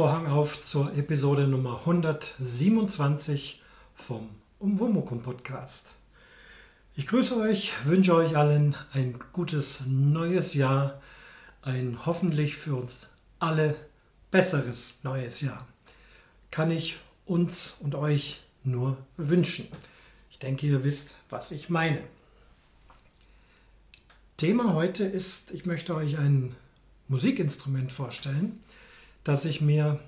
Vorhang auf zur Episode Nummer 127 vom Umwomukum Podcast. Ich grüße euch, wünsche euch allen ein gutes neues Jahr, ein hoffentlich für uns alle besseres neues Jahr. Kann ich uns und euch nur wünschen. Ich denke, ihr wisst, was ich meine. Thema heute ist, ich möchte euch ein Musikinstrument vorstellen, das ich mir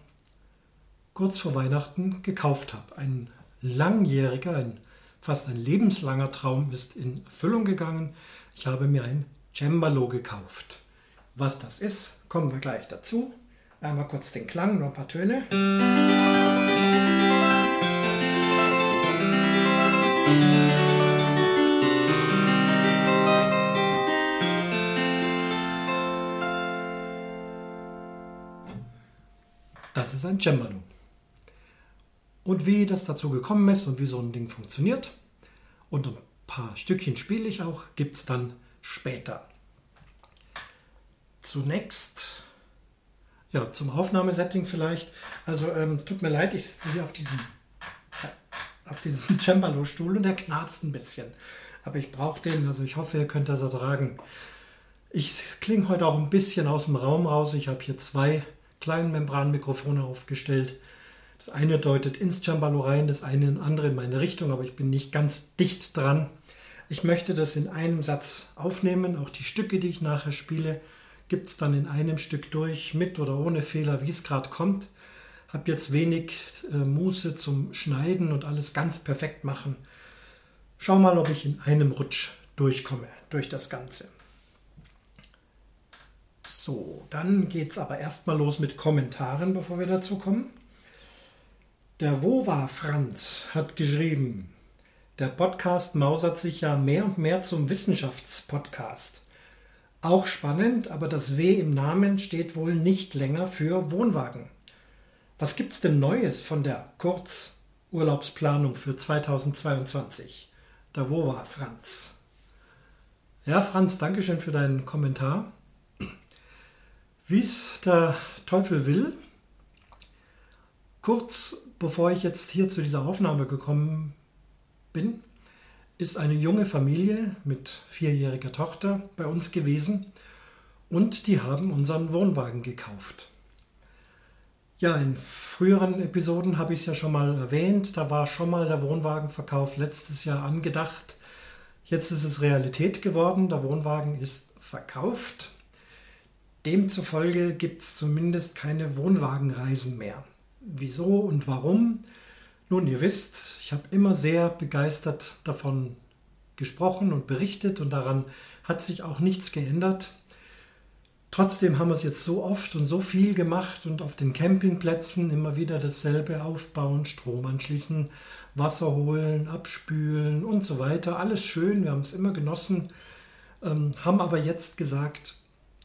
kurz vor Weihnachten gekauft habe. Ein langjähriger, ein, fast ein lebenslanger Traum ist in Erfüllung gegangen. Ich habe mir ein Cembalo gekauft. Was das ist, kommen wir gleich dazu. Einmal kurz den Klang, noch ein paar Töne. Ist ein Cembalo. Und wie das dazu gekommen ist und wie so ein Ding funktioniert und ein paar Stückchen spiele ich auch, gibt es dann später. Zunächst, ja, zum Aufnahmesetting vielleicht. Also ähm, tut mir leid, ich sitze hier auf diesem, auf diesem Cembalo-Stuhl und der knarzt ein bisschen. Aber ich brauche den, also ich hoffe, ihr könnt das ertragen. Ich klinge heute auch ein bisschen aus dem Raum raus. Ich habe hier zwei kleinen Membranmikrofone aufgestellt. Das eine deutet ins Cembalo rein, das eine andere in meine Richtung, aber ich bin nicht ganz dicht dran. Ich möchte das in einem Satz aufnehmen. Auch die Stücke, die ich nachher spiele, gibt es dann in einem Stück durch, mit oder ohne Fehler, wie es gerade kommt. Habe jetzt wenig äh, Muße zum Schneiden und alles ganz perfekt machen. Schau mal, ob ich in einem Rutsch durchkomme durch das Ganze. So, dann geht es aber erstmal los mit Kommentaren, bevor wir dazu kommen. Der Wova Franz hat geschrieben, der Podcast mausert sich ja mehr und mehr zum Wissenschaftspodcast. Auch spannend, aber das W im Namen steht wohl nicht länger für Wohnwagen. Was gibt's denn Neues von der Kurzurlaubsplanung für 2022? Der Wova Franz. Ja, Franz, Dankeschön für deinen Kommentar. Wie es der Teufel will, kurz bevor ich jetzt hier zu dieser Aufnahme gekommen bin, ist eine junge Familie mit vierjähriger Tochter bei uns gewesen und die haben unseren Wohnwagen gekauft. Ja, in früheren Episoden habe ich es ja schon mal erwähnt, da war schon mal der Wohnwagenverkauf letztes Jahr angedacht. Jetzt ist es Realität geworden, der Wohnwagen ist verkauft Demzufolge gibt es zumindest keine Wohnwagenreisen mehr. Wieso und warum? Nun, ihr wisst, ich habe immer sehr begeistert davon gesprochen und berichtet und daran hat sich auch nichts geändert. Trotzdem haben wir es jetzt so oft und so viel gemacht und auf den Campingplätzen immer wieder dasselbe aufbauen, Strom anschließen, Wasser holen, abspülen und so weiter. Alles schön, wir haben es immer genossen, ähm, haben aber jetzt gesagt,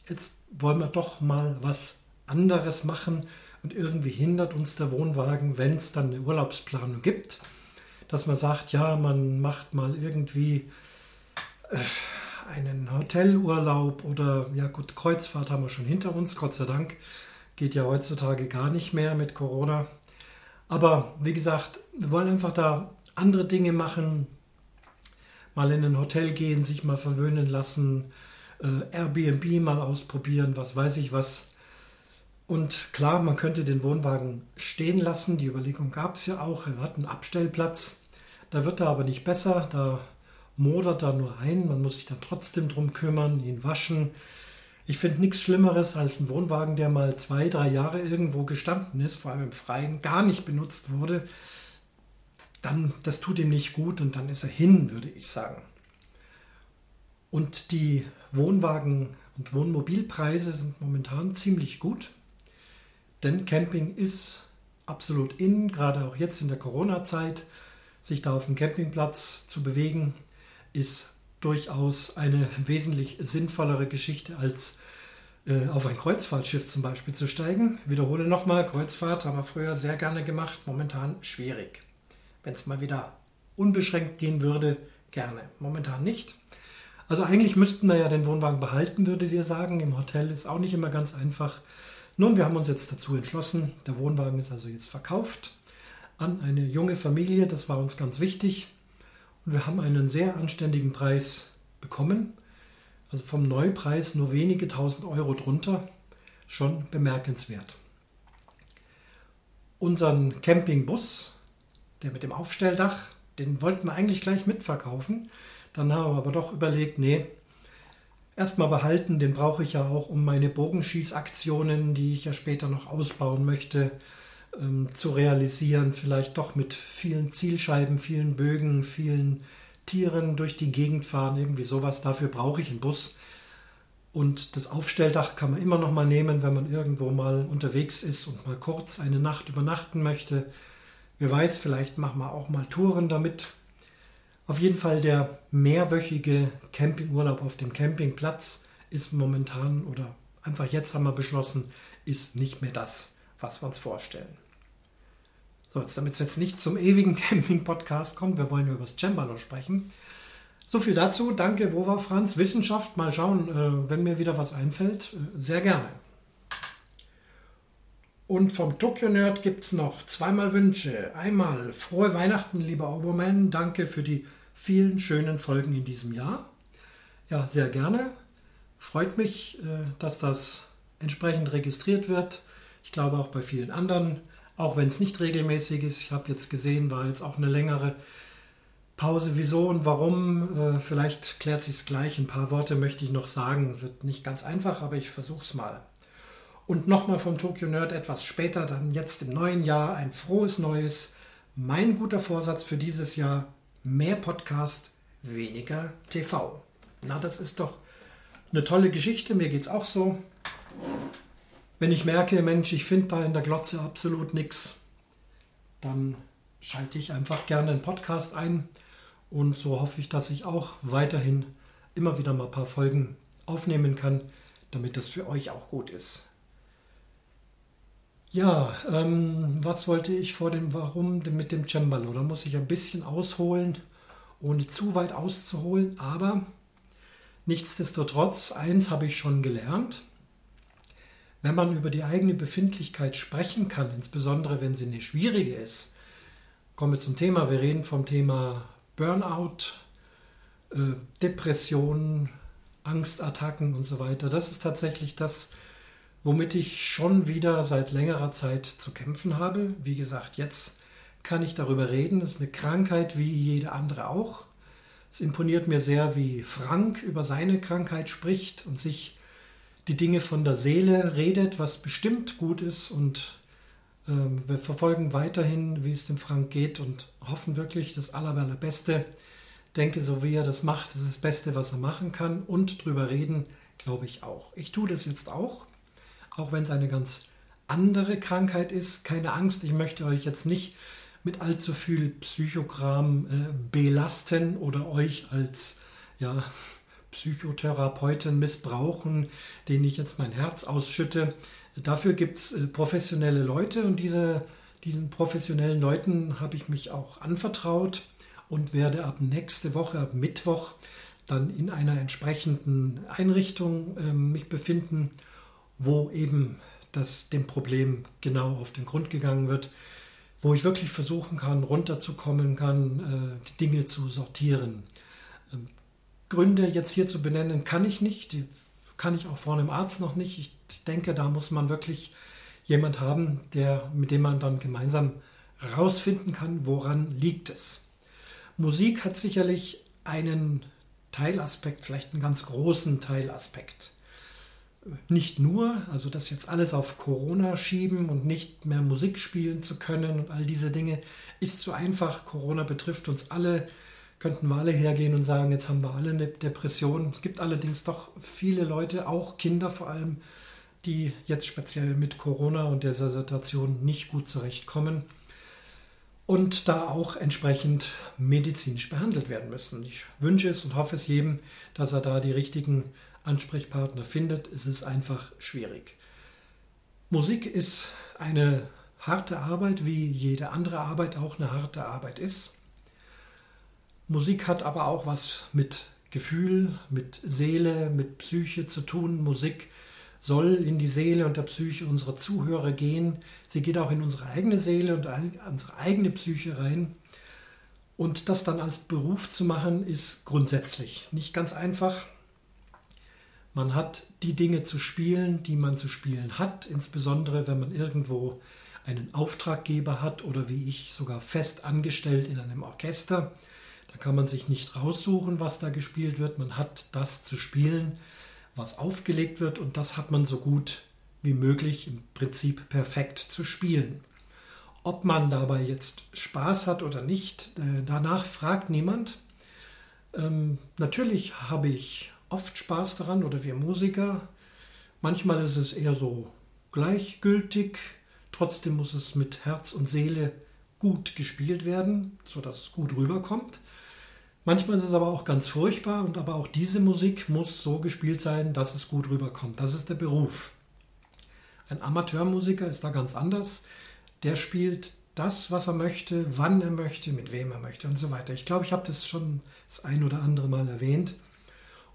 jetzt wollen wir doch mal was anderes machen und irgendwie hindert uns der Wohnwagen, wenn es dann eine Urlaubsplanung gibt, dass man sagt, ja, man macht mal irgendwie äh, einen Hotelurlaub oder ja gut, Kreuzfahrt haben wir schon hinter uns, Gott sei Dank. Geht ja heutzutage gar nicht mehr mit Corona. Aber wie gesagt, wir wollen einfach da andere Dinge machen, mal in ein Hotel gehen, sich mal verwöhnen lassen, äh, Airbnb mal ausprobieren, was weiß ich was. Und klar, man könnte den Wohnwagen stehen lassen. Die Überlegung gab es ja auch. Er hat einen Abstellplatz. Da wird er aber nicht besser. Da modert er nur ein. Man muss sich dann trotzdem drum kümmern, ihn waschen. Ich finde nichts Schlimmeres als ein Wohnwagen, der mal zwei, drei Jahre irgendwo gestanden ist, vor allem im Freien, gar nicht benutzt wurde. Dann, das tut ihm nicht gut und dann ist er hin, würde ich sagen. Und die Wohnwagen- und Wohnmobilpreise sind momentan ziemlich gut, denn Camping ist absolut in, gerade auch jetzt in der Corona-Zeit. Sich da auf dem Campingplatz zu bewegen, ist durchaus eine wesentlich sinnvollere Geschichte als äh, auf ein Kreuzfahrtschiff zum Beispiel zu steigen. Wiederhole nochmal, Kreuzfahrt haben wir früher sehr gerne gemacht, momentan schwierig. Wenn es mal wieder unbeschränkt gehen würde, gerne. Momentan nicht. Also eigentlich müssten wir ja den Wohnwagen behalten, würdet ihr sagen. Im Hotel ist auch nicht immer ganz einfach. Nun, wir haben uns jetzt dazu entschlossen, der Wohnwagen ist also jetzt verkauft an eine junge Familie, das war uns ganz wichtig. Und wir haben einen sehr anständigen Preis bekommen, also vom Neupreis nur wenige tausend Euro drunter, schon bemerkenswert. Unseren Campingbus, der mit dem Aufstelldach, den wollten wir eigentlich gleich mitverkaufen. Dann haben wir aber doch überlegt, nee, erstmal behalten, den brauche ich ja auch, um meine Bogenschießaktionen, die ich ja später noch ausbauen möchte, ähm, zu realisieren. Vielleicht doch mit vielen Zielscheiben, vielen Bögen, vielen Tieren durch die Gegend fahren, irgendwie sowas. Dafür brauche ich einen Bus. Und das Aufstelldach kann man immer noch mal nehmen, wenn man irgendwo mal unterwegs ist und mal kurz eine Nacht übernachten möchte. Wer weiß, vielleicht machen wir auch mal Touren damit. Auf jeden Fall der mehrwöchige Campingurlaub auf dem Campingplatz ist momentan oder einfach jetzt haben wir beschlossen, ist nicht mehr das, was wir uns vorstellen. So, jetzt, damit es jetzt nicht zum ewigen Camping-Podcast kommt, wir wollen ja über das Cembalo sprechen. So viel dazu. Danke, wo war Franz? Wissenschaft, mal schauen, äh, wenn mir wieder was einfällt. Äh, sehr gerne. Und vom Tokyo Nerd gibt es noch zweimal Wünsche. Einmal frohe Weihnachten, lieber Oberman. Danke für die vielen schönen Folgen in diesem Jahr. Ja, sehr gerne. Freut mich, äh, dass das entsprechend registriert wird. Ich glaube auch bei vielen anderen, auch wenn es nicht regelmäßig ist. Ich habe jetzt gesehen, war jetzt auch eine längere Pause. Wieso und warum? Äh, vielleicht klärt sich es gleich. Ein paar Worte möchte ich noch sagen. Wird nicht ganz einfach, aber ich versuche es mal. Und nochmal vom Tokyo Nerd etwas später, dann jetzt im neuen Jahr ein frohes Neues. Mein guter Vorsatz für dieses Jahr, mehr Podcast, weniger TV. Na, das ist doch eine tolle Geschichte. Mir geht es auch so. Wenn ich merke, Mensch, ich finde da in der Glotze absolut nichts, dann schalte ich einfach gerne einen Podcast ein. Und so hoffe ich, dass ich auch weiterhin immer wieder mal ein paar Folgen aufnehmen kann, damit das für euch auch gut ist. Ja, ähm, was wollte ich vor dem Warum mit dem Cembalo? Da muss ich ein bisschen ausholen, ohne zu weit auszuholen, aber nichtsdestotrotz, eins habe ich schon gelernt. Wenn man über die eigene Befindlichkeit sprechen kann, insbesondere wenn sie eine schwierige ist, kommen wir zum Thema. Wir reden vom Thema Burnout, äh, Depressionen, Angstattacken und so weiter. Das ist tatsächlich das, womit ich schon wieder seit längerer Zeit zu kämpfen habe. Wie gesagt, jetzt kann ich darüber reden. Das ist eine Krankheit wie jede andere auch. Es imponiert mir sehr, wie Frank über seine Krankheit spricht und sich die Dinge von der Seele redet, was bestimmt gut ist. Und ähm, wir verfolgen weiterhin, wie es dem Frank geht und hoffen wirklich das Allerbeste. Denke, so wie er das macht, das ist das Beste, was er machen kann. Und drüber reden, glaube ich auch. Ich tue das jetzt auch auch wenn es eine ganz andere Krankheit ist. Keine Angst, ich möchte euch jetzt nicht mit allzu viel Psychogramm äh, belasten oder euch als ja, Psychotherapeuten missbrauchen, denen ich jetzt mein Herz ausschütte. Dafür gibt es äh, professionelle Leute und diese, diesen professionellen Leuten habe ich mich auch anvertraut und werde ab nächste Woche, ab Mittwoch, dann in einer entsprechenden Einrichtung äh, mich befinden wo eben das dem Problem genau auf den Grund gegangen wird, wo ich wirklich versuchen kann, runterzukommen kann, äh, die Dinge zu sortieren. Ähm, Gründe jetzt hier zu benennen kann ich nicht, die kann ich auch vor einem Arzt noch nicht. Ich denke, da muss man wirklich jemand haben, der, mit dem man dann gemeinsam herausfinden kann, woran liegt es. Musik hat sicherlich einen Teilaspekt, vielleicht einen ganz großen Teilaspekt nicht nur, also das jetzt alles auf Corona schieben und nicht mehr Musik spielen zu können und all diese Dinge, ist zu einfach. Corona betrifft uns alle. Könnten wir alle hergehen und sagen, jetzt haben wir alle eine Depression. Es gibt allerdings doch viele Leute, auch Kinder vor allem, die jetzt speziell mit Corona und dieser Situation nicht gut zurechtkommen und da auch entsprechend medizinisch behandelt werden müssen. Ich wünsche es und hoffe es jedem, dass er da die richtigen Ansprechpartner findet, ist es einfach schwierig. Musik ist eine harte Arbeit, wie jede andere Arbeit auch eine harte Arbeit ist. Musik hat aber auch was mit Gefühl, mit Seele, mit Psyche zu tun. Musik soll in die Seele und der Psyche unserer Zuhörer gehen. Sie geht auch in unsere eigene Seele und unsere eigene Psyche rein. Und das dann als Beruf zu machen, ist grundsätzlich nicht ganz einfach. Man hat die Dinge zu spielen, die man zu spielen hat, insbesondere wenn man irgendwo einen Auftraggeber hat oder wie ich sogar fest angestellt in einem Orchester. Da kann man sich nicht raussuchen, was da gespielt wird. Man hat das zu spielen, was aufgelegt wird und das hat man so gut wie möglich im Prinzip perfekt zu spielen. Ob man dabei jetzt Spaß hat oder nicht, äh, danach fragt niemand. Ähm, natürlich habe ich oft Spaß daran oder wir Musiker. Manchmal ist es eher so gleichgültig. Trotzdem muss es mit Herz und Seele gut gespielt werden, sodass es gut rüberkommt. Manchmal ist es aber auch ganz furchtbar und aber auch diese Musik muss so gespielt sein, dass es gut rüberkommt. Das ist der Beruf. Ein Amateurmusiker ist da ganz anders. Der spielt das, was er möchte, wann er möchte, mit wem er möchte und so weiter. Ich glaube, ich habe das schon das ein oder andere Mal erwähnt.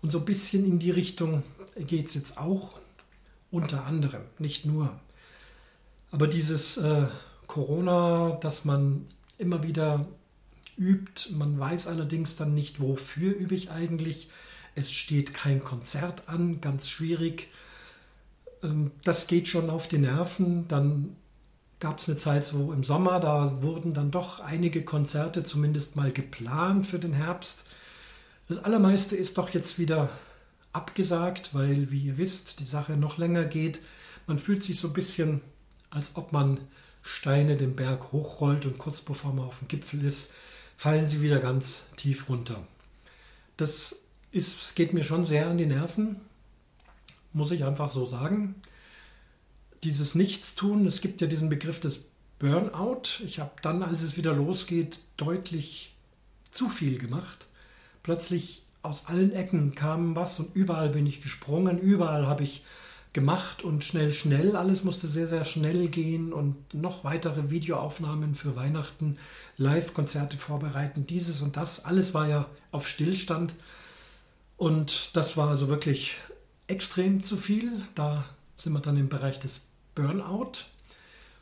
Und so ein bisschen in die Richtung geht es jetzt auch, unter anderem, nicht nur. Aber dieses äh, Corona, dass man immer wieder übt. Man weiß allerdings dann nicht, wofür übe ich eigentlich. Es steht kein Konzert an, ganz schwierig. Ähm, das geht schon auf die Nerven. Dann gab es eine Zeit, wo im Sommer, da wurden dann doch einige Konzerte zumindest mal geplant für den Herbst. Das Allermeiste ist doch jetzt wieder abgesagt, weil, wie ihr wisst, die Sache noch länger geht. Man fühlt sich so ein bisschen, als ob man Steine den Berg hochrollt und kurz bevor man auf dem Gipfel ist, fallen sie wieder ganz tief runter. Das ist, geht mir schon sehr an die Nerven, muss ich einfach so sagen. Dieses Nichtstun, es gibt ja diesen Begriff des Burnout. Ich habe dann, als es wieder losgeht, deutlich zu viel gemacht. Plötzlich aus allen Ecken kam was und überall bin ich gesprungen, überall habe ich gemacht und schnell, schnell. Alles musste sehr, sehr schnell gehen und noch weitere Videoaufnahmen für Weihnachten, Live-Konzerte vorbereiten, dieses und das. Alles war ja auf Stillstand und das war also wirklich extrem zu viel. Da sind wir dann im Bereich des Burnout.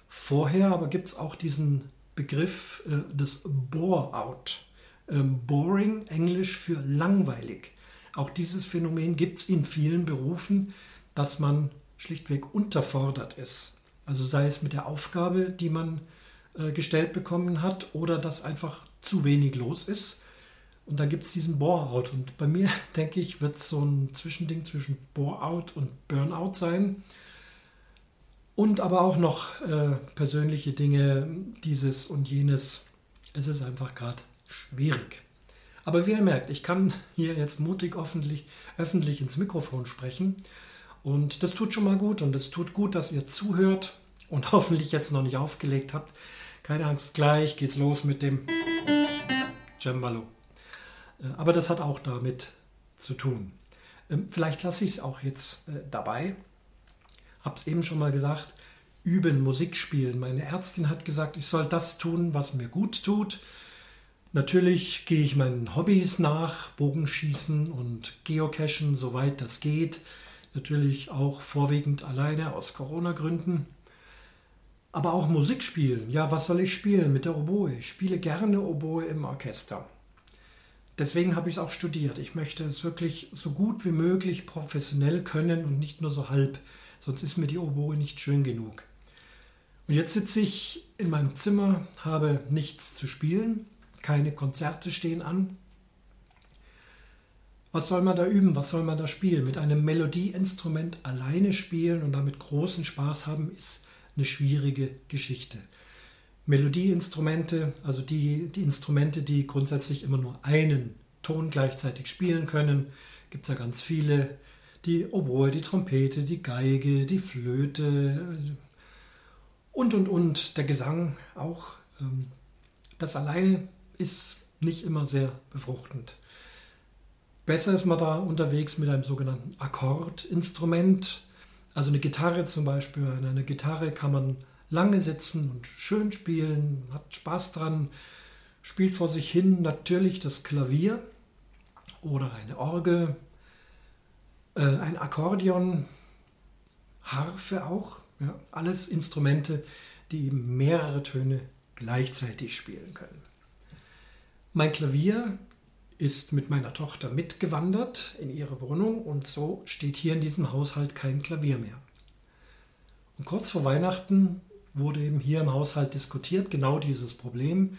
Vorher aber gibt es auch diesen Begriff äh, des Bore-out. Ähm, boring, Englisch für langweilig. Auch dieses Phänomen gibt es in vielen Berufen dass man schlichtweg unterfordert ist. Also sei es mit der Aufgabe, die man äh, gestellt bekommen hat, oder dass einfach zu wenig los ist. Und da gibt es diesen Bore-out. Und bei mir, denke ich, wird es so ein Zwischending zwischen Bore-out und Burnout sein. Und aber auch noch äh, persönliche Dinge, dieses und jenes. Es ist einfach gerade schwierig. Aber wie ihr merkt, ich kann hier jetzt mutig öffentlich, öffentlich ins Mikrofon sprechen und das tut schon mal gut und es tut gut, dass ihr zuhört und hoffentlich jetzt noch nicht aufgelegt habt. Keine Angst, gleich geht's los mit dem Cembalo. Äh, aber das hat auch damit zu tun. Ähm, vielleicht lasse ich es auch jetzt äh, dabei. Hab's eben schon mal gesagt. Üben, Musik spielen. Meine Ärztin hat gesagt, ich soll das tun, was mir gut tut. Natürlich gehe ich meinen Hobbys nach, Bogenschießen und Geocachen, soweit das geht natürlich auch vorwiegend alleine aus Corona-Gründen. Aber auch Musik spielen. Ja, was soll ich spielen mit der Oboe? Ich spiele gerne Oboe im Orchester. Deswegen habe ich es auch studiert. Ich möchte es wirklich so gut wie möglich professionell können und nicht nur so halb. Sonst ist mir die Oboe nicht schön genug. Und jetzt sitze ich in meinem Zimmer, habe nichts zu spielen, keine Konzerte stehen an, was soll man da üben? Was soll man da spielen? Mit einem Melodieinstrument alleine spielen und damit großen Spaß haben, ist eine schwierige Geschichte. Melodieinstrumente, also die, die Instrumente, die grundsätzlich immer nur einen Ton gleichzeitig spielen können, gibt es ja ganz viele. Die Oboe, die Trompete, die Geige, die Flöte und, und, und. Der Gesang auch. Ähm, das alleine ist nicht immer sehr befruchtend. Besser ist man da unterwegs mit einem sogenannten Akkordinstrument. Also eine Gitarre zum Beispiel. An einer Gitarre kann man lange sitzen und schön spielen, hat Spaß dran, spielt vor sich hin natürlich das Klavier oder eine Orgel, äh, ein Akkordeon. Harfe auch. Ja, alles Instrumente, die mehrere Töne gleichzeitig spielen können. Mein Klavier ist mit meiner Tochter mitgewandert in ihre Wohnung und so steht hier in diesem Haushalt kein Klavier mehr. Und kurz vor Weihnachten wurde eben hier im Haushalt diskutiert, genau dieses Problem.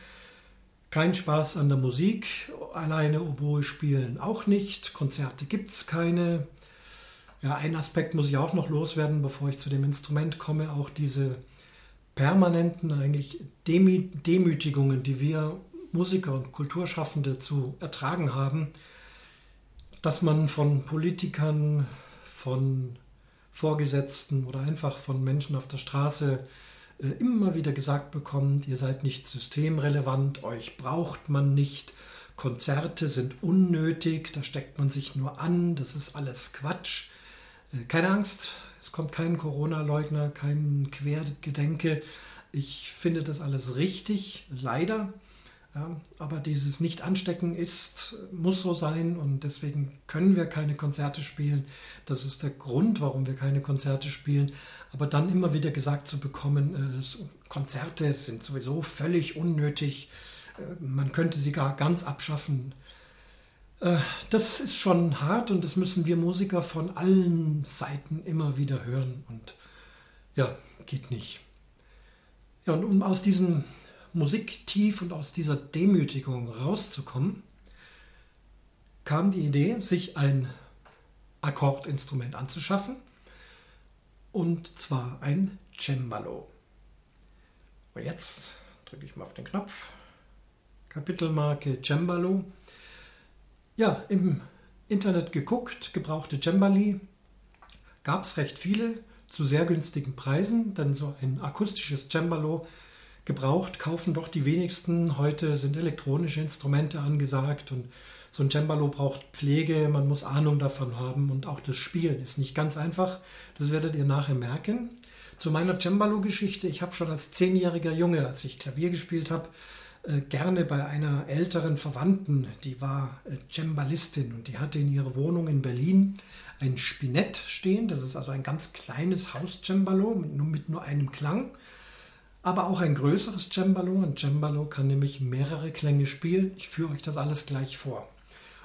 Kein Spaß an der Musik, alleine Oboe spielen auch nicht, Konzerte gibt es keine. Ja, ein Aspekt muss ich auch noch loswerden, bevor ich zu dem Instrument komme, auch diese permanenten eigentlich Demü Demütigungen, die wir Musiker und Kulturschaffende zu ertragen haben, dass man von Politikern, von Vorgesetzten oder einfach von Menschen auf der Straße äh, immer wieder gesagt bekommt, ihr seid nicht systemrelevant, euch braucht man nicht, Konzerte sind unnötig, da steckt man sich nur an, das ist alles Quatsch. Äh, keine Angst, es kommt kein Corona-Leugner, kein Quergedenke. Ich finde das alles richtig, leider. Ja, aber dieses Nicht-Anstecken ist, muss so sein und deswegen können wir keine Konzerte spielen. Das ist der Grund, warum wir keine Konzerte spielen. Aber dann immer wieder gesagt zu bekommen, äh, Konzerte sind sowieso völlig unnötig, äh, man könnte sie gar ganz abschaffen. Äh, das ist schon hart und das müssen wir Musiker von allen Seiten immer wieder hören. Und ja, geht nicht. Ja, und um aus diesem Musiktief und aus dieser Demütigung rauszukommen, kam die Idee, sich ein Akkordinstrument anzuschaffen und zwar ein Cembalo. Und jetzt drücke ich mal auf den Knopf. Kapitelmarke Cembalo. Ja, im Internet geguckt, gebrauchte Cembali. Gab es recht viele zu sehr günstigen Preisen, denn so ein akustisches Cembalo gebraucht kaufen doch die wenigsten. Heute sind elektronische Instrumente angesagt und so ein Cembalo braucht Pflege, man muss Ahnung davon haben und auch das Spielen ist nicht ganz einfach. Das werdet ihr nachher merken. Zu meiner Cembalo-Geschichte. Ich habe schon als zehnjähriger Junge, als ich Klavier gespielt habe, äh, gerne bei einer älteren Verwandten, die war äh, Cembalistin und die hatte in ihrer Wohnung in Berlin ein Spinett stehen. Das ist also ein ganz kleines Haus-Cembalo mit, mit nur einem Klang aber auch ein größeres Cembalo. Ein Cembalo kann nämlich mehrere Klänge spielen. Ich führe euch das alles gleich vor.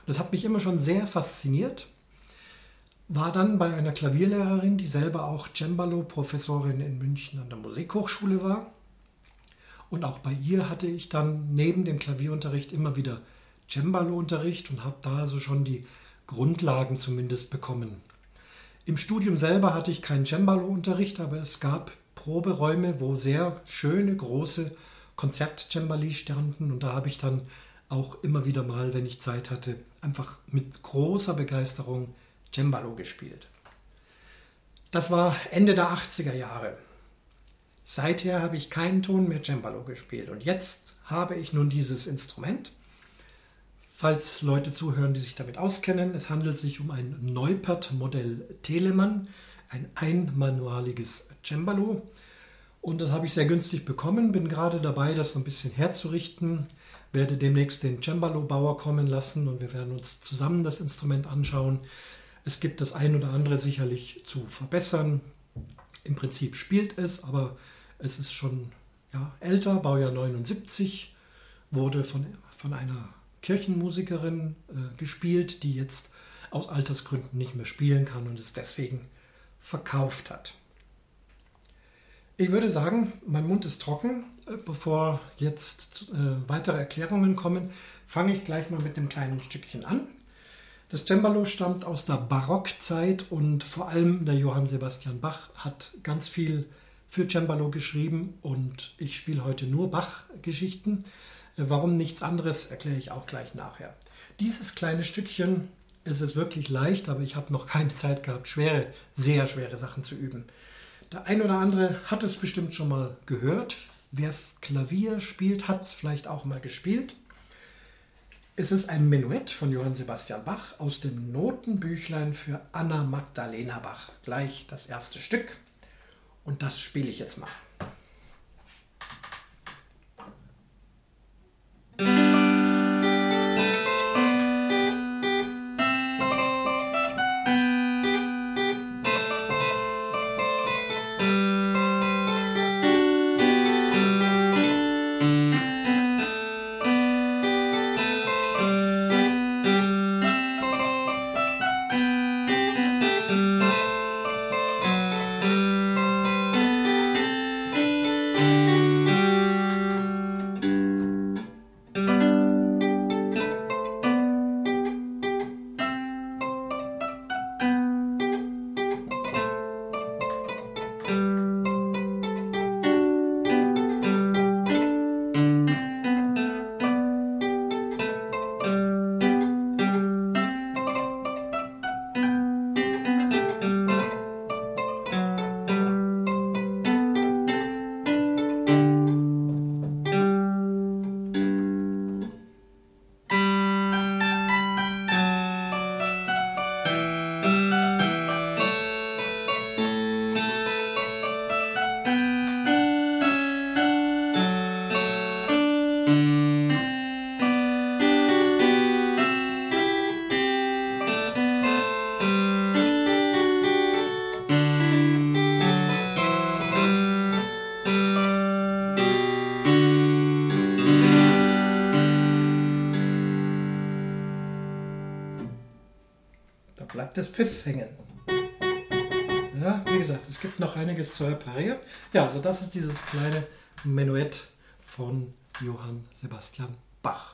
Das hat mich immer schon sehr fasziniert. War dann bei einer Klavierlehrerin, die selber auch Cembalo-Professorin in München an der Musikhochschule war. Und auch bei ihr hatte ich dann neben dem Klavierunterricht immer wieder Cembalo-Unterricht und habe da also schon die Grundlagen zumindest bekommen. Im Studium selber hatte ich keinen Cembalo-Unterricht, aber es gab Proberäume, wo sehr schöne große Konzertcembali standen und da habe ich dann auch immer wieder mal, wenn ich Zeit hatte, einfach mit großer Begeisterung Cembalo gespielt. Das war Ende der 80er Jahre. Seither habe ich keinen Ton mehr Cembalo gespielt und jetzt habe ich nun dieses Instrument. Falls Leute zuhören, die sich damit auskennen, es handelt sich um ein Neupert Modell Telemann, ein einmanualiges Cembalo. Und das habe ich sehr günstig bekommen, bin gerade dabei, das ein bisschen herzurichten werde demnächst den Cembalo-Bauer kommen lassen und wir werden uns zusammen das Instrument anschauen. Es gibt das ein oder andere sicherlich zu verbessern. Im Prinzip spielt es, aber es ist schon ja, älter, Baujahr 79, wurde von, von einer Kirchenmusikerin äh, gespielt, die jetzt aus Altersgründen nicht mehr spielen kann und es deswegen verkauft hat. Ich würde sagen, mein Mund ist trocken. Äh, bevor jetzt äh, weitere Erklärungen kommen, fange ich gleich mal mit einem kleinen Stückchen an. Das Cembalo stammt aus der Barockzeit und vor allem der Johann Sebastian Bach hat ganz viel für Cembalo geschrieben und ich spiele heute nur Bach-Geschichten. Äh, warum nichts anderes, erkläre ich auch gleich nachher. Dieses kleine Stückchen es ist wirklich leicht, aber ich habe noch keine Zeit gehabt, schwere, sehr schwere Sachen zu üben. Der ein oder andere hat es bestimmt schon mal gehört. Wer Klavier spielt, hat es vielleicht auch mal gespielt. Es ist ein Menuett von Johann Sebastian Bach aus dem Notenbüchlein für Anna Magdalena Bach. Gleich das erste Stück. Und das spiele ich jetzt mal. Des Fiss hängen. Ja, wie gesagt, es gibt noch einiges zu reparieren. Ja, also das ist dieses kleine Menuett von Johann Sebastian Bach.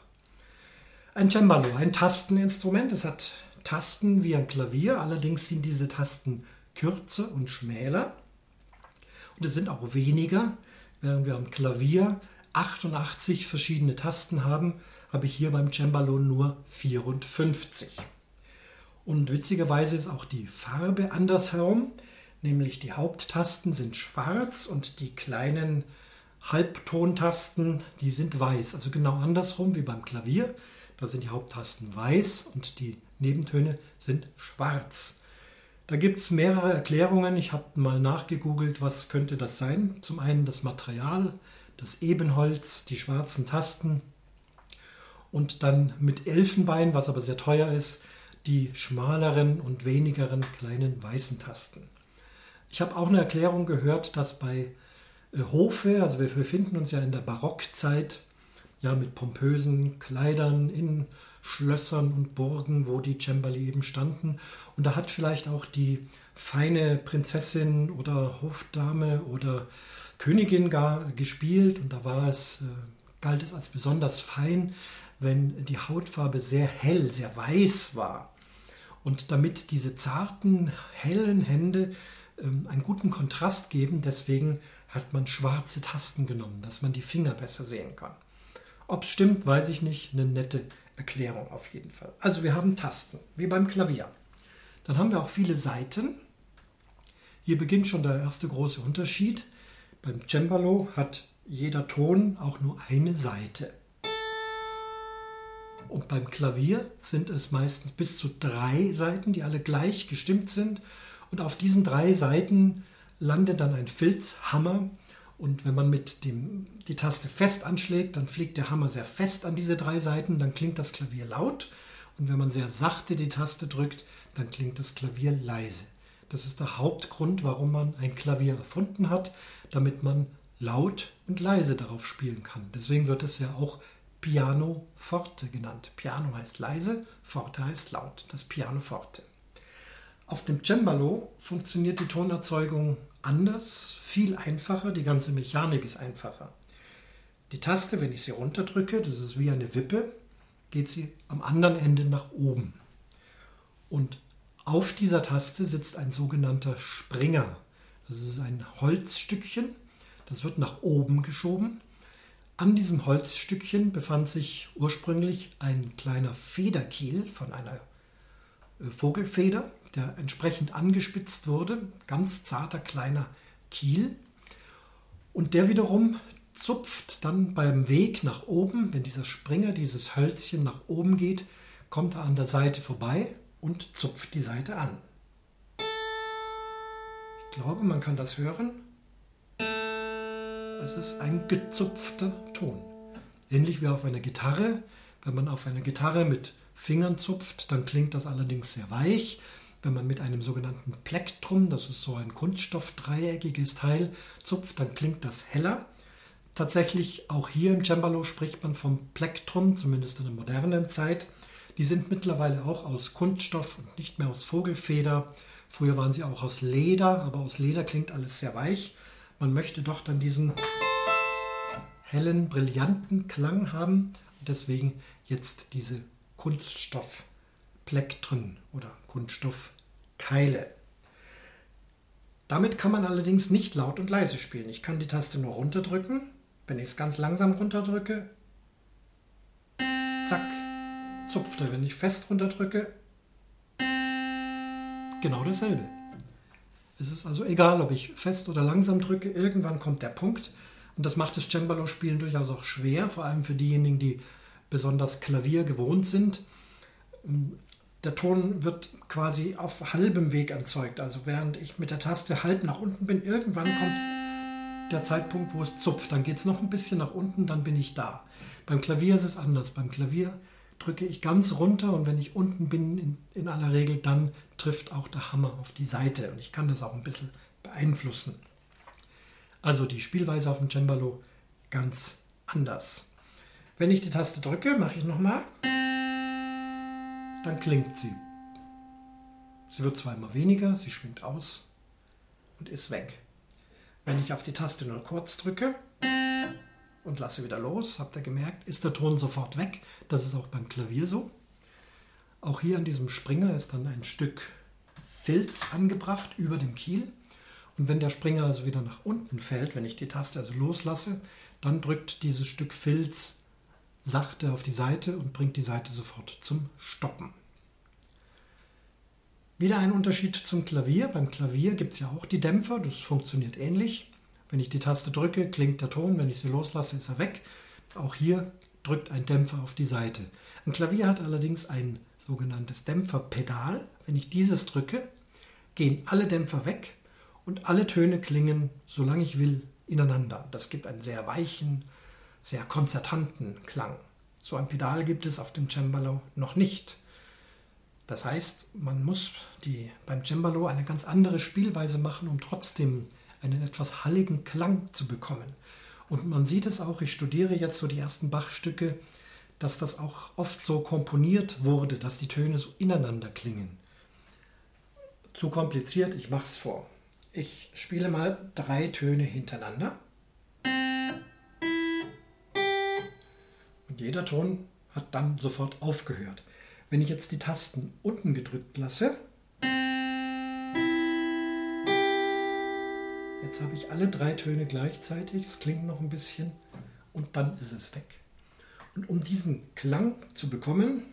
Ein Cembalo, ein Tasteninstrument. Es hat Tasten wie ein Klavier, allerdings sind diese Tasten kürzer und schmäler. Und es sind auch weniger. Während wir am Klavier 88 verschiedene Tasten haben, habe ich hier beim Cembalo nur 54. Und witzigerweise ist auch die Farbe andersherum, nämlich die Haupttasten sind schwarz und die kleinen Halbtontasten, die sind weiß. Also genau andersrum wie beim Klavier. Da sind die Haupttasten weiß und die Nebentöne sind schwarz. Da gibt es mehrere Erklärungen. Ich habe mal nachgegoogelt, was könnte das sein. Zum einen das Material, das Ebenholz, die schwarzen Tasten und dann mit Elfenbein, was aber sehr teuer ist, die schmaleren und wenigeren kleinen weißen Tasten. Ich habe auch eine Erklärung gehört, dass bei äh, Hofe, also wir befinden uns ja in der Barockzeit, ja mit pompösen Kleidern in Schlössern und Burgen, wo die Cembali eben standen. Und da hat vielleicht auch die feine Prinzessin oder Hofdame oder Königin gar gespielt und da war es, äh, galt es als besonders fein, wenn die Hautfarbe sehr hell, sehr weiß war. Und damit diese zarten, hellen Hände ähm, einen guten Kontrast geben, deswegen hat man schwarze Tasten genommen, dass man die Finger besser sehen kann. Ob es stimmt, weiß ich nicht. Eine nette Erklärung auf jeden Fall. Also wir haben Tasten, wie beim Klavier. Dann haben wir auch viele Saiten. Hier beginnt schon der erste große Unterschied. Beim Cembalo hat jeder Ton auch nur eine Seite. Und beim Klavier sind es meistens bis zu drei Seiten, die alle gleich gestimmt sind. Und auf diesen drei Seiten landet dann ein Filzhammer. Und wenn man mit dem, die Taste fest anschlägt, dann fliegt der Hammer sehr fest an diese drei Seiten, dann klingt das Klavier laut. Und wenn man sehr sachte die Taste drückt, dann klingt das Klavier leise. Das ist der Hauptgrund, warum man ein Klavier erfunden hat, damit man laut und leise darauf spielen kann. Deswegen wird es ja auch Piano Forte genannt. Piano heißt leise, Forte heißt laut, das Piano Forte. Auf dem Cembalo funktioniert die Tonerzeugung anders, viel einfacher, die ganze Mechanik ist einfacher. Die Taste, wenn ich sie runterdrücke, das ist wie eine Wippe, geht sie am anderen Ende nach oben. Und auf dieser Taste sitzt ein sogenannter Springer. Das ist ein Holzstückchen, das wird nach oben geschoben an diesem Holzstückchen befand sich ursprünglich ein kleiner Federkiel von einer äh, Vogelfeder, der entsprechend angespitzt wurde, ganz zarter kleiner Kiel. Und der wiederum zupft dann beim Weg nach oben, wenn dieser Springer, dieses Hölzchen nach oben geht, kommt er an der Seite vorbei und zupft die Seite an. Ich glaube, man kann das hören. Es ist ein gezupfter Ton. Ähnlich wie auf einer Gitarre. Wenn man auf einer Gitarre mit Fingern zupft, dann klingt das allerdings sehr weich. Wenn man mit einem sogenannten Plektrum, das ist so ein Kunststoffdreieckiges Teil, zupft, dann klingt das heller. Tatsächlich auch hier im Cembalo spricht man vom Plektrum, zumindest in der modernen Zeit. Die sind mittlerweile auch aus Kunststoff und nicht mehr aus Vogelfeder. Früher waren sie auch aus Leder, aber aus Leder klingt alles sehr weich. Man möchte doch dann diesen hellen, brillanten Klang haben. Und deswegen jetzt diese Kunststoffplektren oder Kunststoffkeile. Damit kann man allerdings nicht laut und leise spielen. Ich kann die Taste nur runterdrücken. Wenn ich es ganz langsam runterdrücke, zack, zupft er. Wenn ich fest runterdrücke, genau dasselbe. Es ist also egal, ob ich fest oder langsam drücke, irgendwann kommt der Punkt. Und das macht das Cembalo-Spielen durchaus auch schwer, vor allem für diejenigen, die besonders Klavier gewohnt sind. Der Ton wird quasi auf halbem Weg erzeugt. Also während ich mit der Taste halb nach unten bin, irgendwann kommt der Zeitpunkt, wo es zupft. Dann geht es noch ein bisschen nach unten, dann bin ich da. Beim Klavier ist es anders. Beim Klavier drücke ich ganz runter und wenn ich unten bin, in, in aller Regel, dann trifft auch der Hammer auf die Seite und ich kann das auch ein bisschen beeinflussen. Also die Spielweise auf dem Cembalo ganz anders. Wenn ich die Taste drücke, mache ich nochmal, dann klingt sie. Sie wird immer weniger, sie schwingt aus und ist weg. Wenn ich auf die Taste nur kurz drücke, und lasse wieder los. Habt ihr gemerkt, ist der Ton sofort weg. Das ist auch beim Klavier so. Auch hier an diesem Springer ist dann ein Stück Filz angebracht über dem Kiel. Und wenn der Springer also wieder nach unten fällt, wenn ich die Taste also loslasse, dann drückt dieses Stück Filz sachte auf die Seite und bringt die Seite sofort zum Stoppen. Wieder ein Unterschied zum Klavier. Beim Klavier gibt es ja auch die Dämpfer, das funktioniert ähnlich. Wenn ich die Taste drücke, klingt der Ton, wenn ich sie loslasse, ist er weg. Auch hier drückt ein Dämpfer auf die Seite. Ein Klavier hat allerdings ein sogenanntes Dämpferpedal. Wenn ich dieses drücke, gehen alle Dämpfer weg und alle Töne klingen, solange ich will, ineinander. Das gibt einen sehr weichen, sehr konzertanten Klang. So ein Pedal gibt es auf dem Cembalo noch nicht. Das heißt, man muss die, beim Cembalo eine ganz andere Spielweise machen, um trotzdem einen etwas halligen Klang zu bekommen. Und man sieht es auch, ich studiere jetzt so die ersten Bachstücke, dass das auch oft so komponiert wurde, dass die Töne so ineinander klingen. Zu kompliziert, ich mache es vor. Ich spiele mal drei Töne hintereinander. Und jeder Ton hat dann sofort aufgehört. Wenn ich jetzt die Tasten unten gedrückt lasse, Jetzt habe ich alle drei Töne gleichzeitig, es klingt noch ein bisschen und dann ist es weg. Und um diesen Klang zu bekommen,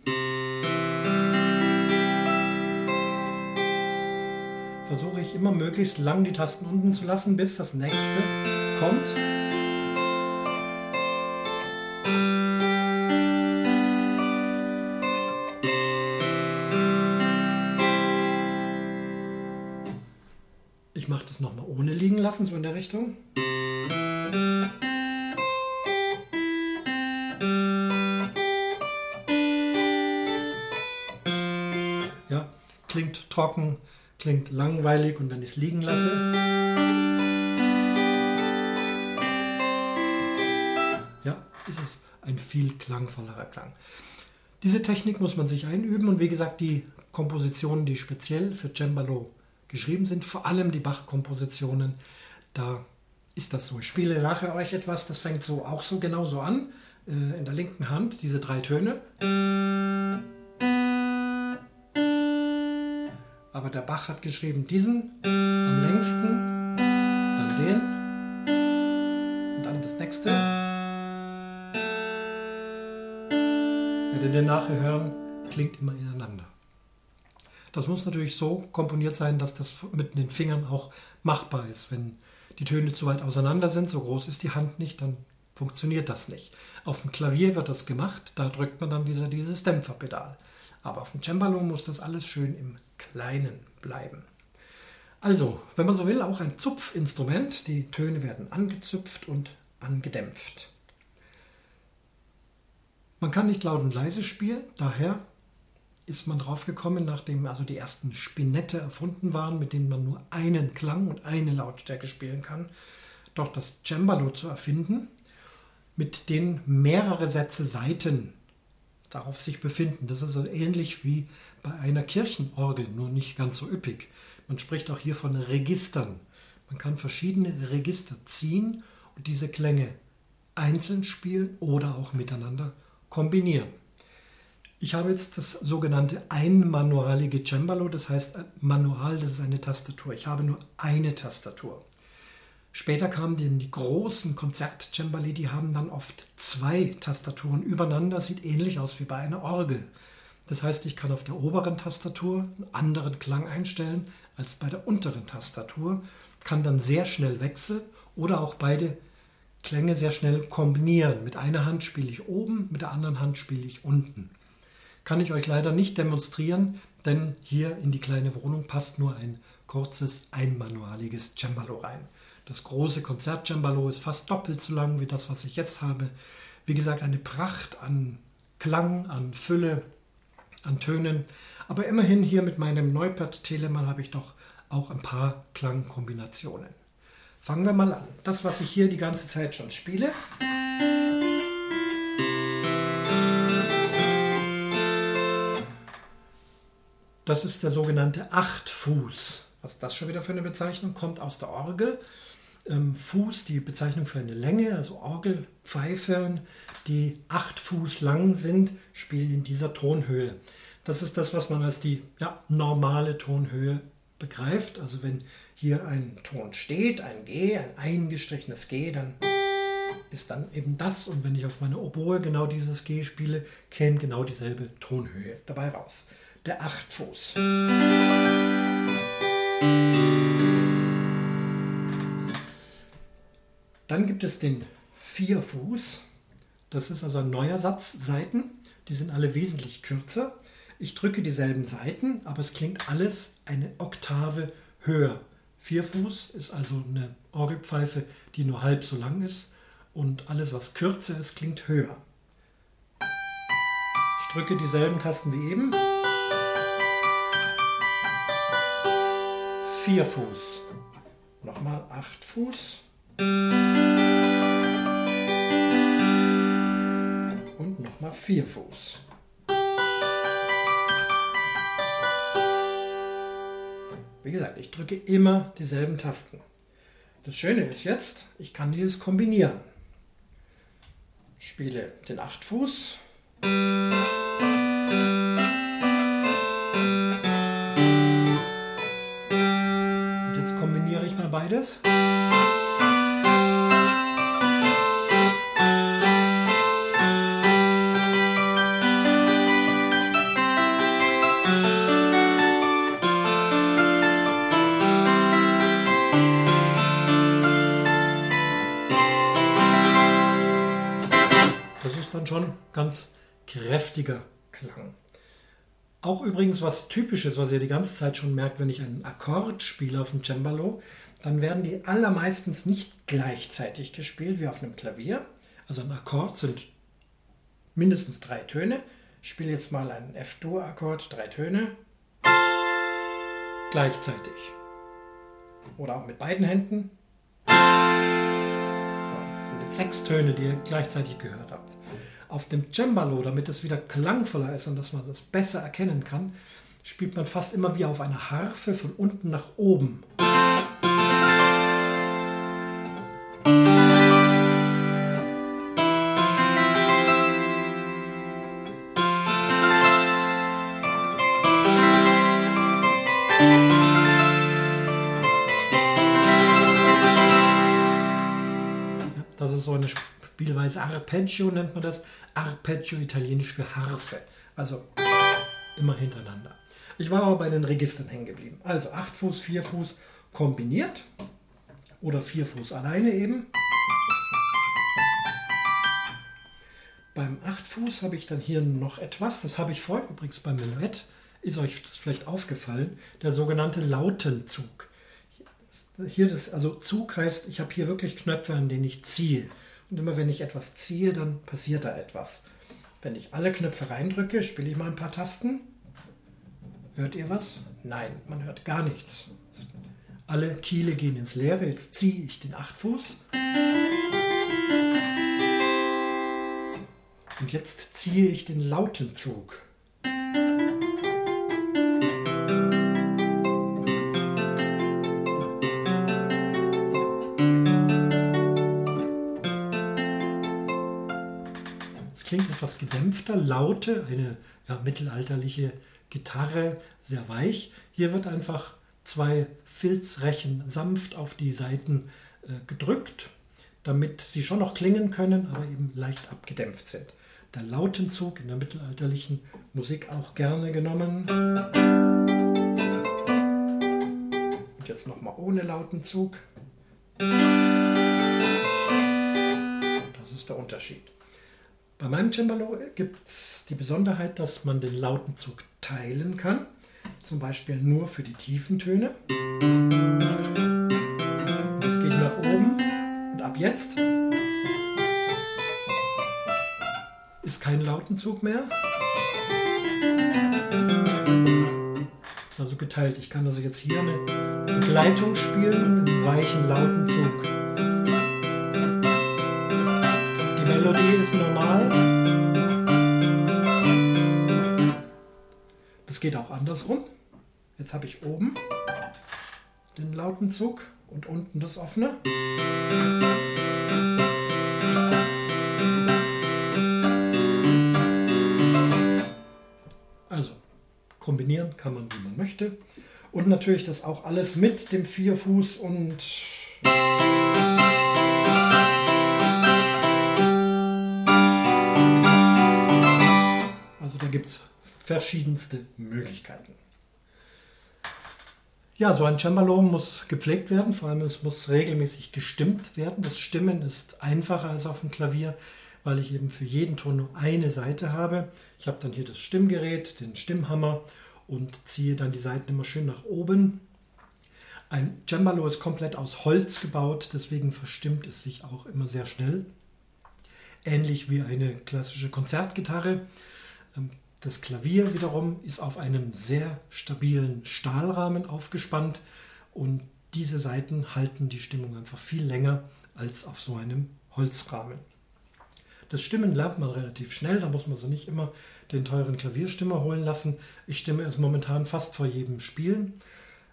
versuche ich immer möglichst lang die Tasten unten zu lassen, bis das nächste kommt. Lassen, so in der Richtung. Ja, klingt trocken, klingt langweilig und wenn ich es liegen lasse. Ja, ist es ein viel klangvollerer Klang. Diese Technik muss man sich einüben und wie gesagt, die Kompositionen, die speziell für Cembalo geschrieben sind, vor allem die Bach-Kompositionen. Da ist das so. Ich spiele nachher euch etwas, das fängt so auch so genauso an. Äh, in der linken Hand diese drei Töne. Aber der Bach hat geschrieben diesen am längsten, dann den und dann das nächste. Wenn ihr nachher hören, klingt immer ineinander. Das muss natürlich so komponiert sein, dass das mit den Fingern auch machbar ist. Wenn die Töne zu weit auseinander sind, so groß ist die Hand nicht, dann funktioniert das nicht. Auf dem Klavier wird das gemacht, da drückt man dann wieder dieses Dämpferpedal. Aber auf dem Cembalo muss das alles schön im Kleinen bleiben. Also, wenn man so will, auch ein Zupfinstrument. Die Töne werden angezupft und angedämpft. Man kann nicht laut und leise spielen, daher ist man drauf gekommen, nachdem also die ersten Spinette erfunden waren, mit denen man nur einen Klang und eine Lautstärke spielen kann, doch das Cembalo zu erfinden, mit denen mehrere Sätze Saiten darauf sich befinden. Das ist so ähnlich wie bei einer Kirchenorgel, nur nicht ganz so üppig. Man spricht auch hier von Registern. Man kann verschiedene Register ziehen und diese Klänge einzeln spielen oder auch miteinander kombinieren. Ich habe jetzt das sogenannte einmanualige Cembalo, das heißt Manual, das ist eine Tastatur. Ich habe nur eine Tastatur. Später kamen dann die großen Konzert-Cembali, die haben dann oft zwei Tastaturen übereinander, sieht ähnlich aus wie bei einer Orgel. Das heißt, ich kann auf der oberen Tastatur einen anderen Klang einstellen als bei der unteren Tastatur, kann dann sehr schnell wechseln oder auch beide Klänge sehr schnell kombinieren. Mit einer Hand spiele ich oben, mit der anderen Hand spiele ich unten. Kann ich euch leider nicht demonstrieren, denn hier in die kleine Wohnung passt nur ein kurzes, einmanualiges Cembalo rein. Das große Konzert-Cembalo ist fast doppelt so lang wie das, was ich jetzt habe. Wie gesagt, eine Pracht an Klang, an Fülle, an Tönen. Aber immerhin hier mit meinem Neupert Telemann habe ich doch auch ein paar Klangkombinationen. Fangen wir mal an. Das, was ich hier die ganze Zeit schon spiele. Das ist der sogenannte Achtfuß. Was ist das schon wieder für eine Bezeichnung? Kommt aus der Orgel. Ähm, Fuß, die Bezeichnung für eine Länge, also Orgelpfeifen, die acht Fuß lang sind, spielen in dieser Tonhöhe. Das ist das, was man als die ja, normale Tonhöhe begreift. Also wenn hier ein Ton steht, ein G, ein eingestrichenes G, dann ist dann eben das. Und wenn ich auf meine Oboe genau dieses G spiele, käme genau dieselbe Tonhöhe dabei raus. Der Achtfuß. Dann gibt es den Vierfuß. Das ist also ein neuer Satz Seiten. Die sind alle wesentlich kürzer. Ich drücke dieselben Seiten, aber es klingt alles eine Oktave höher. Vierfuß ist also eine Orgelpfeife, die nur halb so lang ist und alles, was kürzer ist, klingt höher. Ich drücke dieselben Tasten wie eben. Vier Fuß. Nochmal acht Fuß. Und nochmal vier Fuß. Wie gesagt, ich drücke immer dieselben Tasten. Das Schöne ist jetzt, ich kann dieses kombinieren. Spiele den Achtfuß. Und kombiniere ich mal beides. schon ganz kräftiger Klang. Auch übrigens was Typisches, was ihr die ganze Zeit schon merkt, wenn ich einen Akkord spiele auf dem Cembalo, dann werden die allermeistens nicht gleichzeitig gespielt wie auf einem Klavier. Also ein Akkord sind mindestens drei Töne. Ich spiele jetzt mal einen F-Dur-Akkord, drei Töne. Gleichzeitig. Oder auch mit beiden Händen. Das sind jetzt sechs Töne, die ihr gleichzeitig gehört habt auf dem Cembalo, damit es wieder klangvoller ist und dass man das besser erkennen kann, spielt man fast immer wie auf einer Harfe von unten nach oben. Spielweise. Arpeggio nennt man das. Arpeggio italienisch für Harfe. Also immer hintereinander. Ich war aber bei den Registern hängen geblieben. Also 8 Fuß, 4 Fuß kombiniert oder 4 Fuß alleine eben. Beim 8 Fuß habe ich dann hier noch etwas, das habe ich vorhin übrigens beim Menuett, ist euch vielleicht aufgefallen, der sogenannte Lautenzug. Hier das, also Zug heißt, ich habe hier wirklich Knöpfe, an denen ich ziehe. Und immer wenn ich etwas ziehe, dann passiert da etwas. Wenn ich alle Knöpfe reindrücke, spiele ich mal ein paar Tasten. Hört ihr was? Nein, man hört gar nichts. Alle Kiele gehen ins Leere. Jetzt ziehe ich den Achtfuß. Und jetzt ziehe ich den lauten Zug. Etwas gedämpfter, Laute, eine ja, mittelalterliche Gitarre, sehr weich. Hier wird einfach zwei Filzrechen sanft auf die Seiten äh, gedrückt, damit sie schon noch klingen können, aber eben leicht abgedämpft sind. Der Lautenzug in der mittelalterlichen Musik auch gerne genommen. Und jetzt nochmal ohne Lautenzug. Das ist der Unterschied. Bei meinem Cembalo gibt es die Besonderheit, dass man den Lautenzug teilen kann. Zum Beispiel nur für die tiefen Töne. Jetzt gehe ich nach oben und ab jetzt ist kein Lautenzug mehr. Ist also geteilt. Ich kann also jetzt hier eine Begleitung spielen im weichen Lautenzug. Melodie ist normal. Das geht auch andersrum. Jetzt habe ich oben den lauten Zug und unten das offene. Also kombinieren kann man, wie man möchte. Und natürlich das auch alles mit dem Vierfuß und gibt es verschiedenste Möglichkeiten. Ja, so ein Cembalo muss gepflegt werden, vor allem es muss regelmäßig gestimmt werden. Das Stimmen ist einfacher als auf dem Klavier, weil ich eben für jeden Ton nur eine Seite habe. Ich habe dann hier das Stimmgerät, den Stimmhammer und ziehe dann die Seiten immer schön nach oben. Ein Cembalo ist komplett aus Holz gebaut, deswegen verstimmt es sich auch immer sehr schnell. Ähnlich wie eine klassische Konzertgitarre. Das Klavier wiederum ist auf einem sehr stabilen Stahlrahmen aufgespannt und diese Seiten halten die Stimmung einfach viel länger als auf so einem Holzrahmen. Das Stimmen lernt man relativ schnell, da muss man so nicht immer den teuren Klavierstimmer holen lassen. Ich stimme es momentan fast vor jedem Spiel.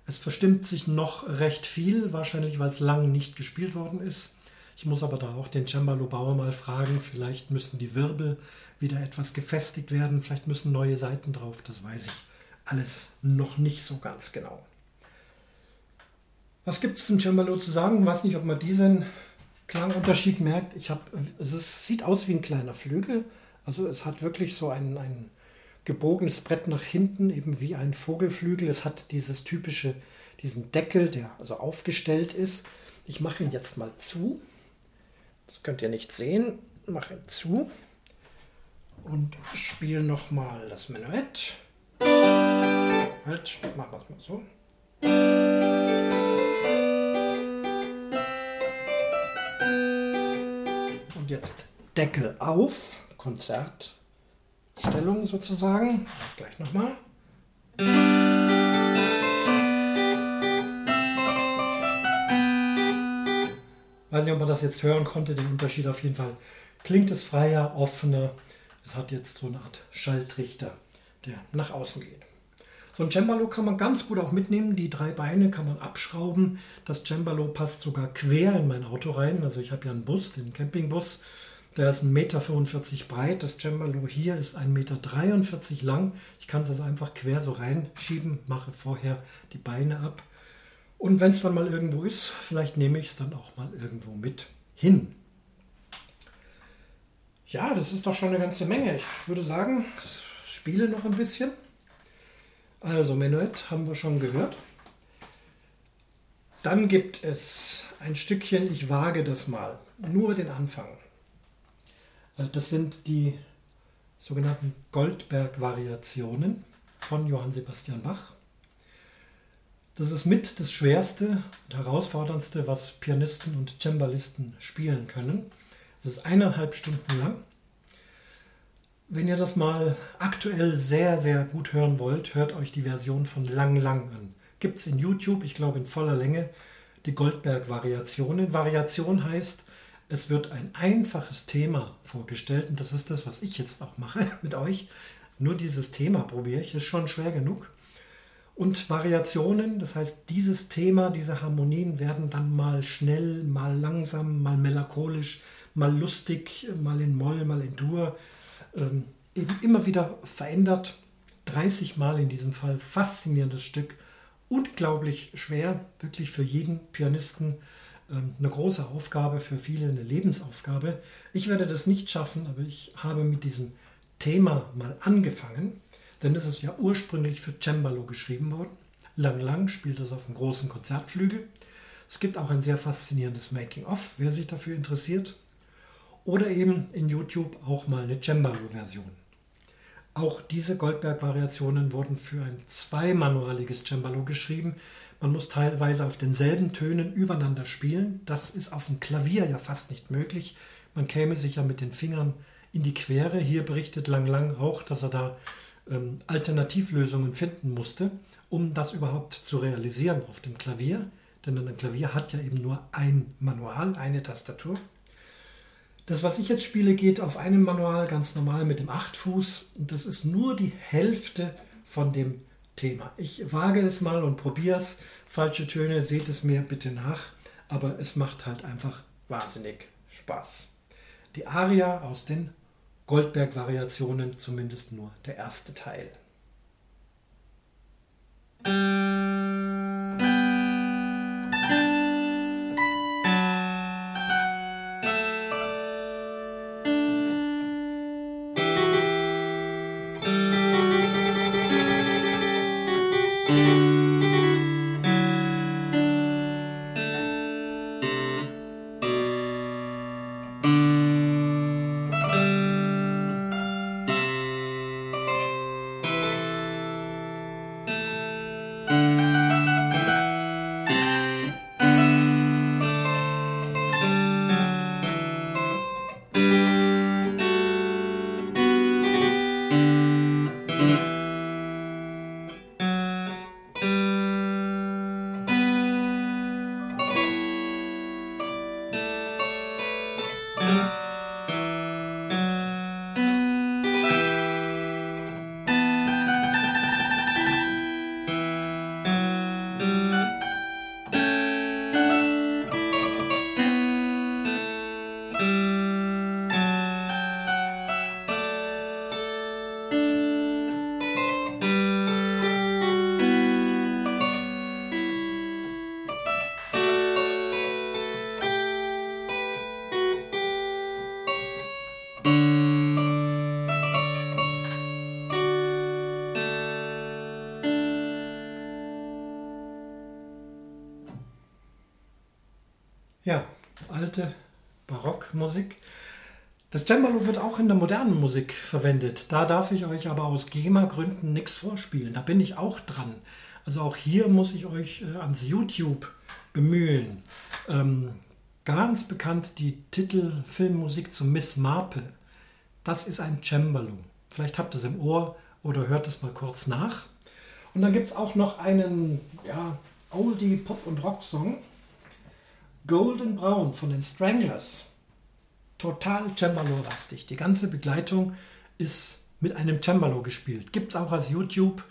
Es verstimmt sich noch recht viel, wahrscheinlich weil es lange nicht gespielt worden ist. Ich muss aber da auch den Cembalo-Bauer mal fragen, vielleicht müssen die Wirbel wieder etwas gefestigt werden, vielleicht müssen neue Seiten drauf, das weiß ich alles noch nicht so ganz genau. Was gibt es zum Cembalo zu sagen? Ich weiß nicht, ob man diesen Klangunterschied merkt. Ich hab, es ist, sieht aus wie ein kleiner Flügel, also es hat wirklich so ein, ein gebogenes Brett nach hinten, eben wie ein Vogelflügel. Es hat dieses typische, diesen Deckel, der also aufgestellt ist. Ich mache ihn jetzt mal zu. Das könnt ihr nicht sehen. Mache ihn zu und spiele nochmal das Menuett. Halt, machen wir es mal so. Und jetzt Deckel auf, Konzertstellung sozusagen. Gleich nochmal. weiß nicht, ob man das jetzt hören konnte, den Unterschied auf jeden Fall. Klingt es freier, offener. Es hat jetzt so eine Art Schaltrichter, der nach außen geht. So ein Cembalo kann man ganz gut auch mitnehmen. Die drei Beine kann man abschrauben. Das Cembalo passt sogar quer in mein Auto rein. Also ich habe ja einen Bus, den Campingbus. Der ist 1,45 Meter breit. Das Cembalo hier ist 1,43 Meter lang. Ich kann es also einfach quer so reinschieben, mache vorher die Beine ab und wenn es dann mal irgendwo ist, vielleicht nehme ich es dann auch mal irgendwo mit hin. Ja, das ist doch schon eine ganze Menge. Ich würde sagen, spiele noch ein bisschen. Also Menuett haben wir schon gehört. Dann gibt es ein Stückchen, ich wage das mal, nur den Anfang. Also das sind die sogenannten Goldberg-Variationen von Johann Sebastian Bach. Das ist mit das Schwerste und Herausforderndste, was Pianisten und Cembalisten spielen können. Es ist eineinhalb Stunden lang. Wenn ihr das mal aktuell sehr, sehr gut hören wollt, hört euch die Version von Lang Lang an. Gibt es in YouTube, ich glaube in voller Länge, die Goldberg-Variationen. Variation heißt, es wird ein einfaches Thema vorgestellt und das ist das, was ich jetzt auch mache mit euch. Nur dieses Thema probiere ich, ist schon schwer genug und Variationen. Das heißt, dieses Thema, diese Harmonien werden dann mal schnell, mal langsam, mal melancholisch, mal lustig, mal in Moll, mal in Dur ähm, eben immer wieder verändert. 30 Mal in diesem Fall. Faszinierendes Stück. Unglaublich schwer, wirklich für jeden Pianisten ähm, eine große Aufgabe, für viele eine Lebensaufgabe. Ich werde das nicht schaffen, aber ich habe mit diesem Thema mal angefangen, denn es ist ja ursprünglich für Cembalo geschrieben worden. Lang Lang spielt es auf dem großen Konzertflügel. Es gibt auch ein sehr faszinierendes Making-of, wer sich dafür interessiert. Oder eben in YouTube auch mal eine Cembalo-Version. Auch diese Goldberg-Variationen wurden für ein zweimanualiges Cembalo geschrieben. Man muss teilweise auf denselben Tönen übereinander spielen. Das ist auf dem Klavier ja fast nicht möglich. Man käme sich ja mit den Fingern in die Quere. Hier berichtet Lang Lang auch, dass er da ähm, Alternativlösungen finden musste, um das überhaupt zu realisieren auf dem Klavier. Denn ein Klavier hat ja eben nur ein Manual, eine Tastatur. Das, was ich jetzt spiele, geht auf einem Manual ganz normal mit dem Achtfuß. Und das ist nur die Hälfte von dem Thema. Ich wage es mal und probiere es. Falsche Töne, seht es mir bitte nach. Aber es macht halt einfach wahnsinnig Spaß. Die Aria aus den Goldberg-Variationen, zumindest nur der erste Teil. Alte Barockmusik. Das Cembalo wird auch in der modernen Musik verwendet. Da darf ich euch aber aus GEMA-Gründen nichts vorspielen. Da bin ich auch dran. Also auch hier muss ich euch äh, ans YouTube bemühen. Ähm, ganz bekannt die Titelfilmmusik zu Miss Marple. Das ist ein Cembalo. Vielleicht habt ihr es im Ohr oder hört es mal kurz nach. Und dann gibt es auch noch einen ja, Oldie Pop- und Rock-Song. Golden Brown von den Stranglers. Total Cembalo-lastig. Die ganze Begleitung ist mit einem Cembalo gespielt. Gibt es auch als YouTube.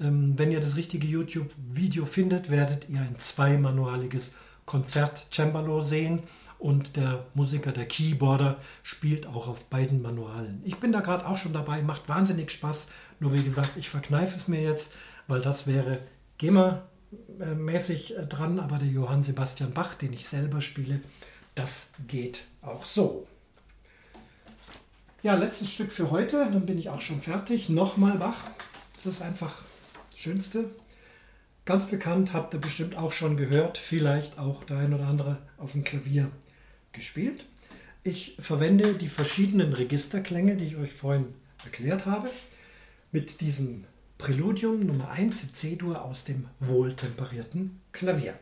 Ähm, wenn ihr das richtige YouTube-Video findet, werdet ihr ein zweimanualiges Konzert-Cembalo sehen. Und der Musiker, der Keyboarder, spielt auch auf beiden Manualen. Ich bin da gerade auch schon dabei, macht wahnsinnig Spaß. Nur wie gesagt, ich verkneife es mir jetzt, weil das wäre GEMA mäßig äh, dran, aber der Johann Sebastian Bach, den ich selber spiele, das geht auch so. Ja, letztes Stück für heute, dann bin ich auch schon fertig. Nochmal Bach, das ist einfach das Schönste. Ganz bekannt, habt ihr bestimmt auch schon gehört, vielleicht auch der ein oder andere auf dem Klavier gespielt. Ich verwende die verschiedenen Registerklänge, die ich euch vorhin erklärt habe, mit diesem Präludium Nummer 1 in C-Dur aus dem wohltemperierten Klavier.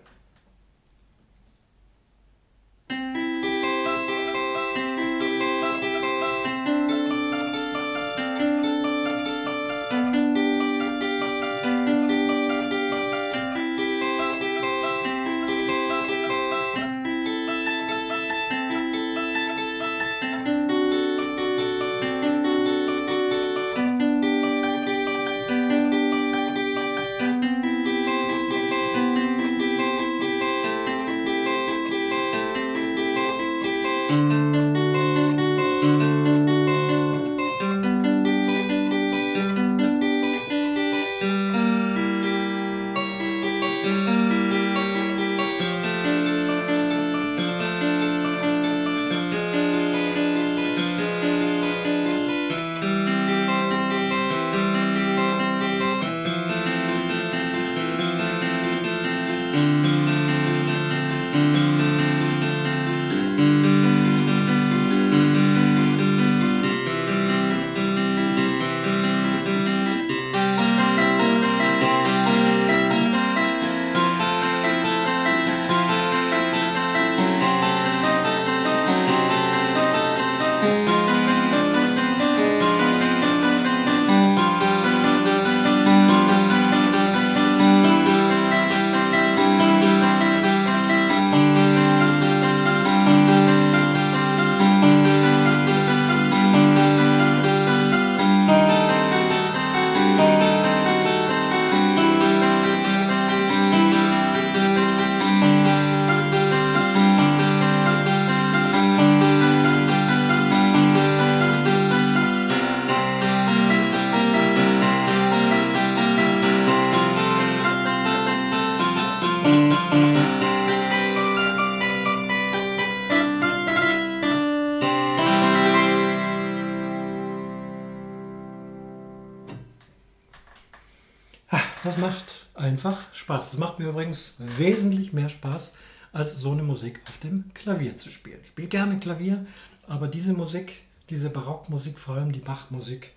Einfach Spaß. Das macht mir übrigens wesentlich mehr Spaß, als so eine Musik auf dem Klavier zu spielen. Ich spiele gerne Klavier, aber diese Musik, diese Barockmusik, vor allem die Bachmusik,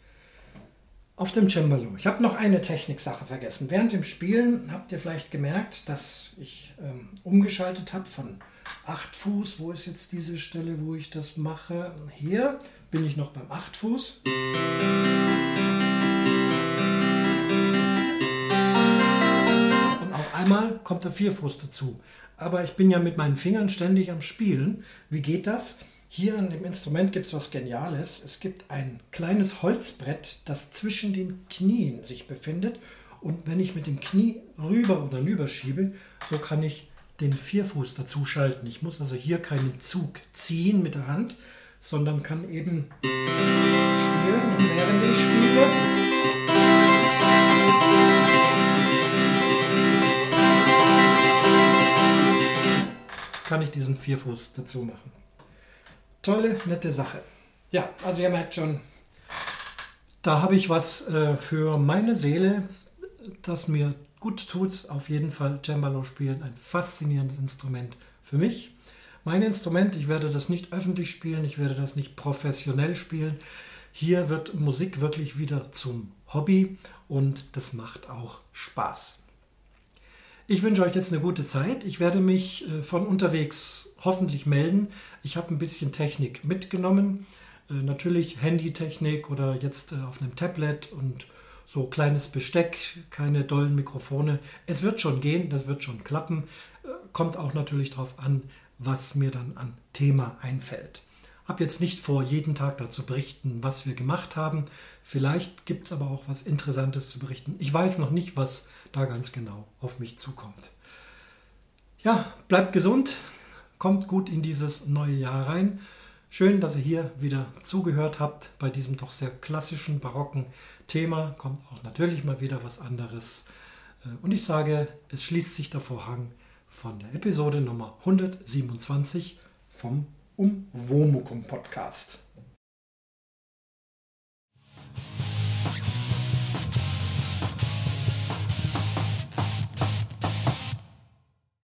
auf dem Cembalo. Ich habe noch eine Techniksache vergessen. Während dem Spielen habt ihr vielleicht gemerkt, dass ich ähm, umgeschaltet habe von 8 Fuß. Wo ist jetzt diese Stelle, wo ich das mache? Hier bin ich noch beim 8 Fuß. Einmal kommt der 4 Fuß dazu. Aber ich bin ja mit meinen Fingern ständig am Spielen. Wie geht das? Hier an dem Instrument gibt es was Geniales. Es gibt ein kleines Holzbrett, das zwischen den Knien sich befindet. Und wenn ich mit dem Knie rüber oder rüber schiebe, so kann ich den Vierfuß dazu schalten. Ich muss also hier keinen Zug ziehen mit der Hand, sondern kann eben spielen. Während ich spiele, kann ich diesen Vierfuß dazu machen tolle, nette Sache. Ja, also ihr merkt schon, da habe ich was äh, für meine Seele, das mir gut tut. Auf jeden Fall Cembalo spielen, ein faszinierendes Instrument für mich. Mein Instrument, ich werde das nicht öffentlich spielen, ich werde das nicht professionell spielen. Hier wird Musik wirklich wieder zum Hobby und das macht auch Spaß. Ich wünsche euch jetzt eine gute Zeit. Ich werde mich äh, von unterwegs hoffentlich melden. Ich habe ein bisschen Technik mitgenommen. Äh, natürlich Handytechnik oder jetzt äh, auf einem Tablet und so kleines Besteck, keine dollen Mikrofone. Es wird schon gehen, das wird schon klappen. Kommt auch natürlich darauf an, was mir dann an Thema einfällt. Hab jetzt nicht vor, jeden Tag dazu berichten, was wir gemacht haben. Vielleicht gibt es aber auch was Interessantes zu berichten. Ich weiß noch nicht, was da ganz genau auf mich zukommt. Ja, bleibt gesund, kommt gut in dieses neue Jahr rein. Schön, dass ihr hier wieder zugehört habt bei diesem doch sehr klassischen, barocken Thema. Kommt auch natürlich mal wieder was anderes. Äh, und ich sage, es schließt sich der Vorhang von der Episode Nummer 127 vom Umwomukum Podcast.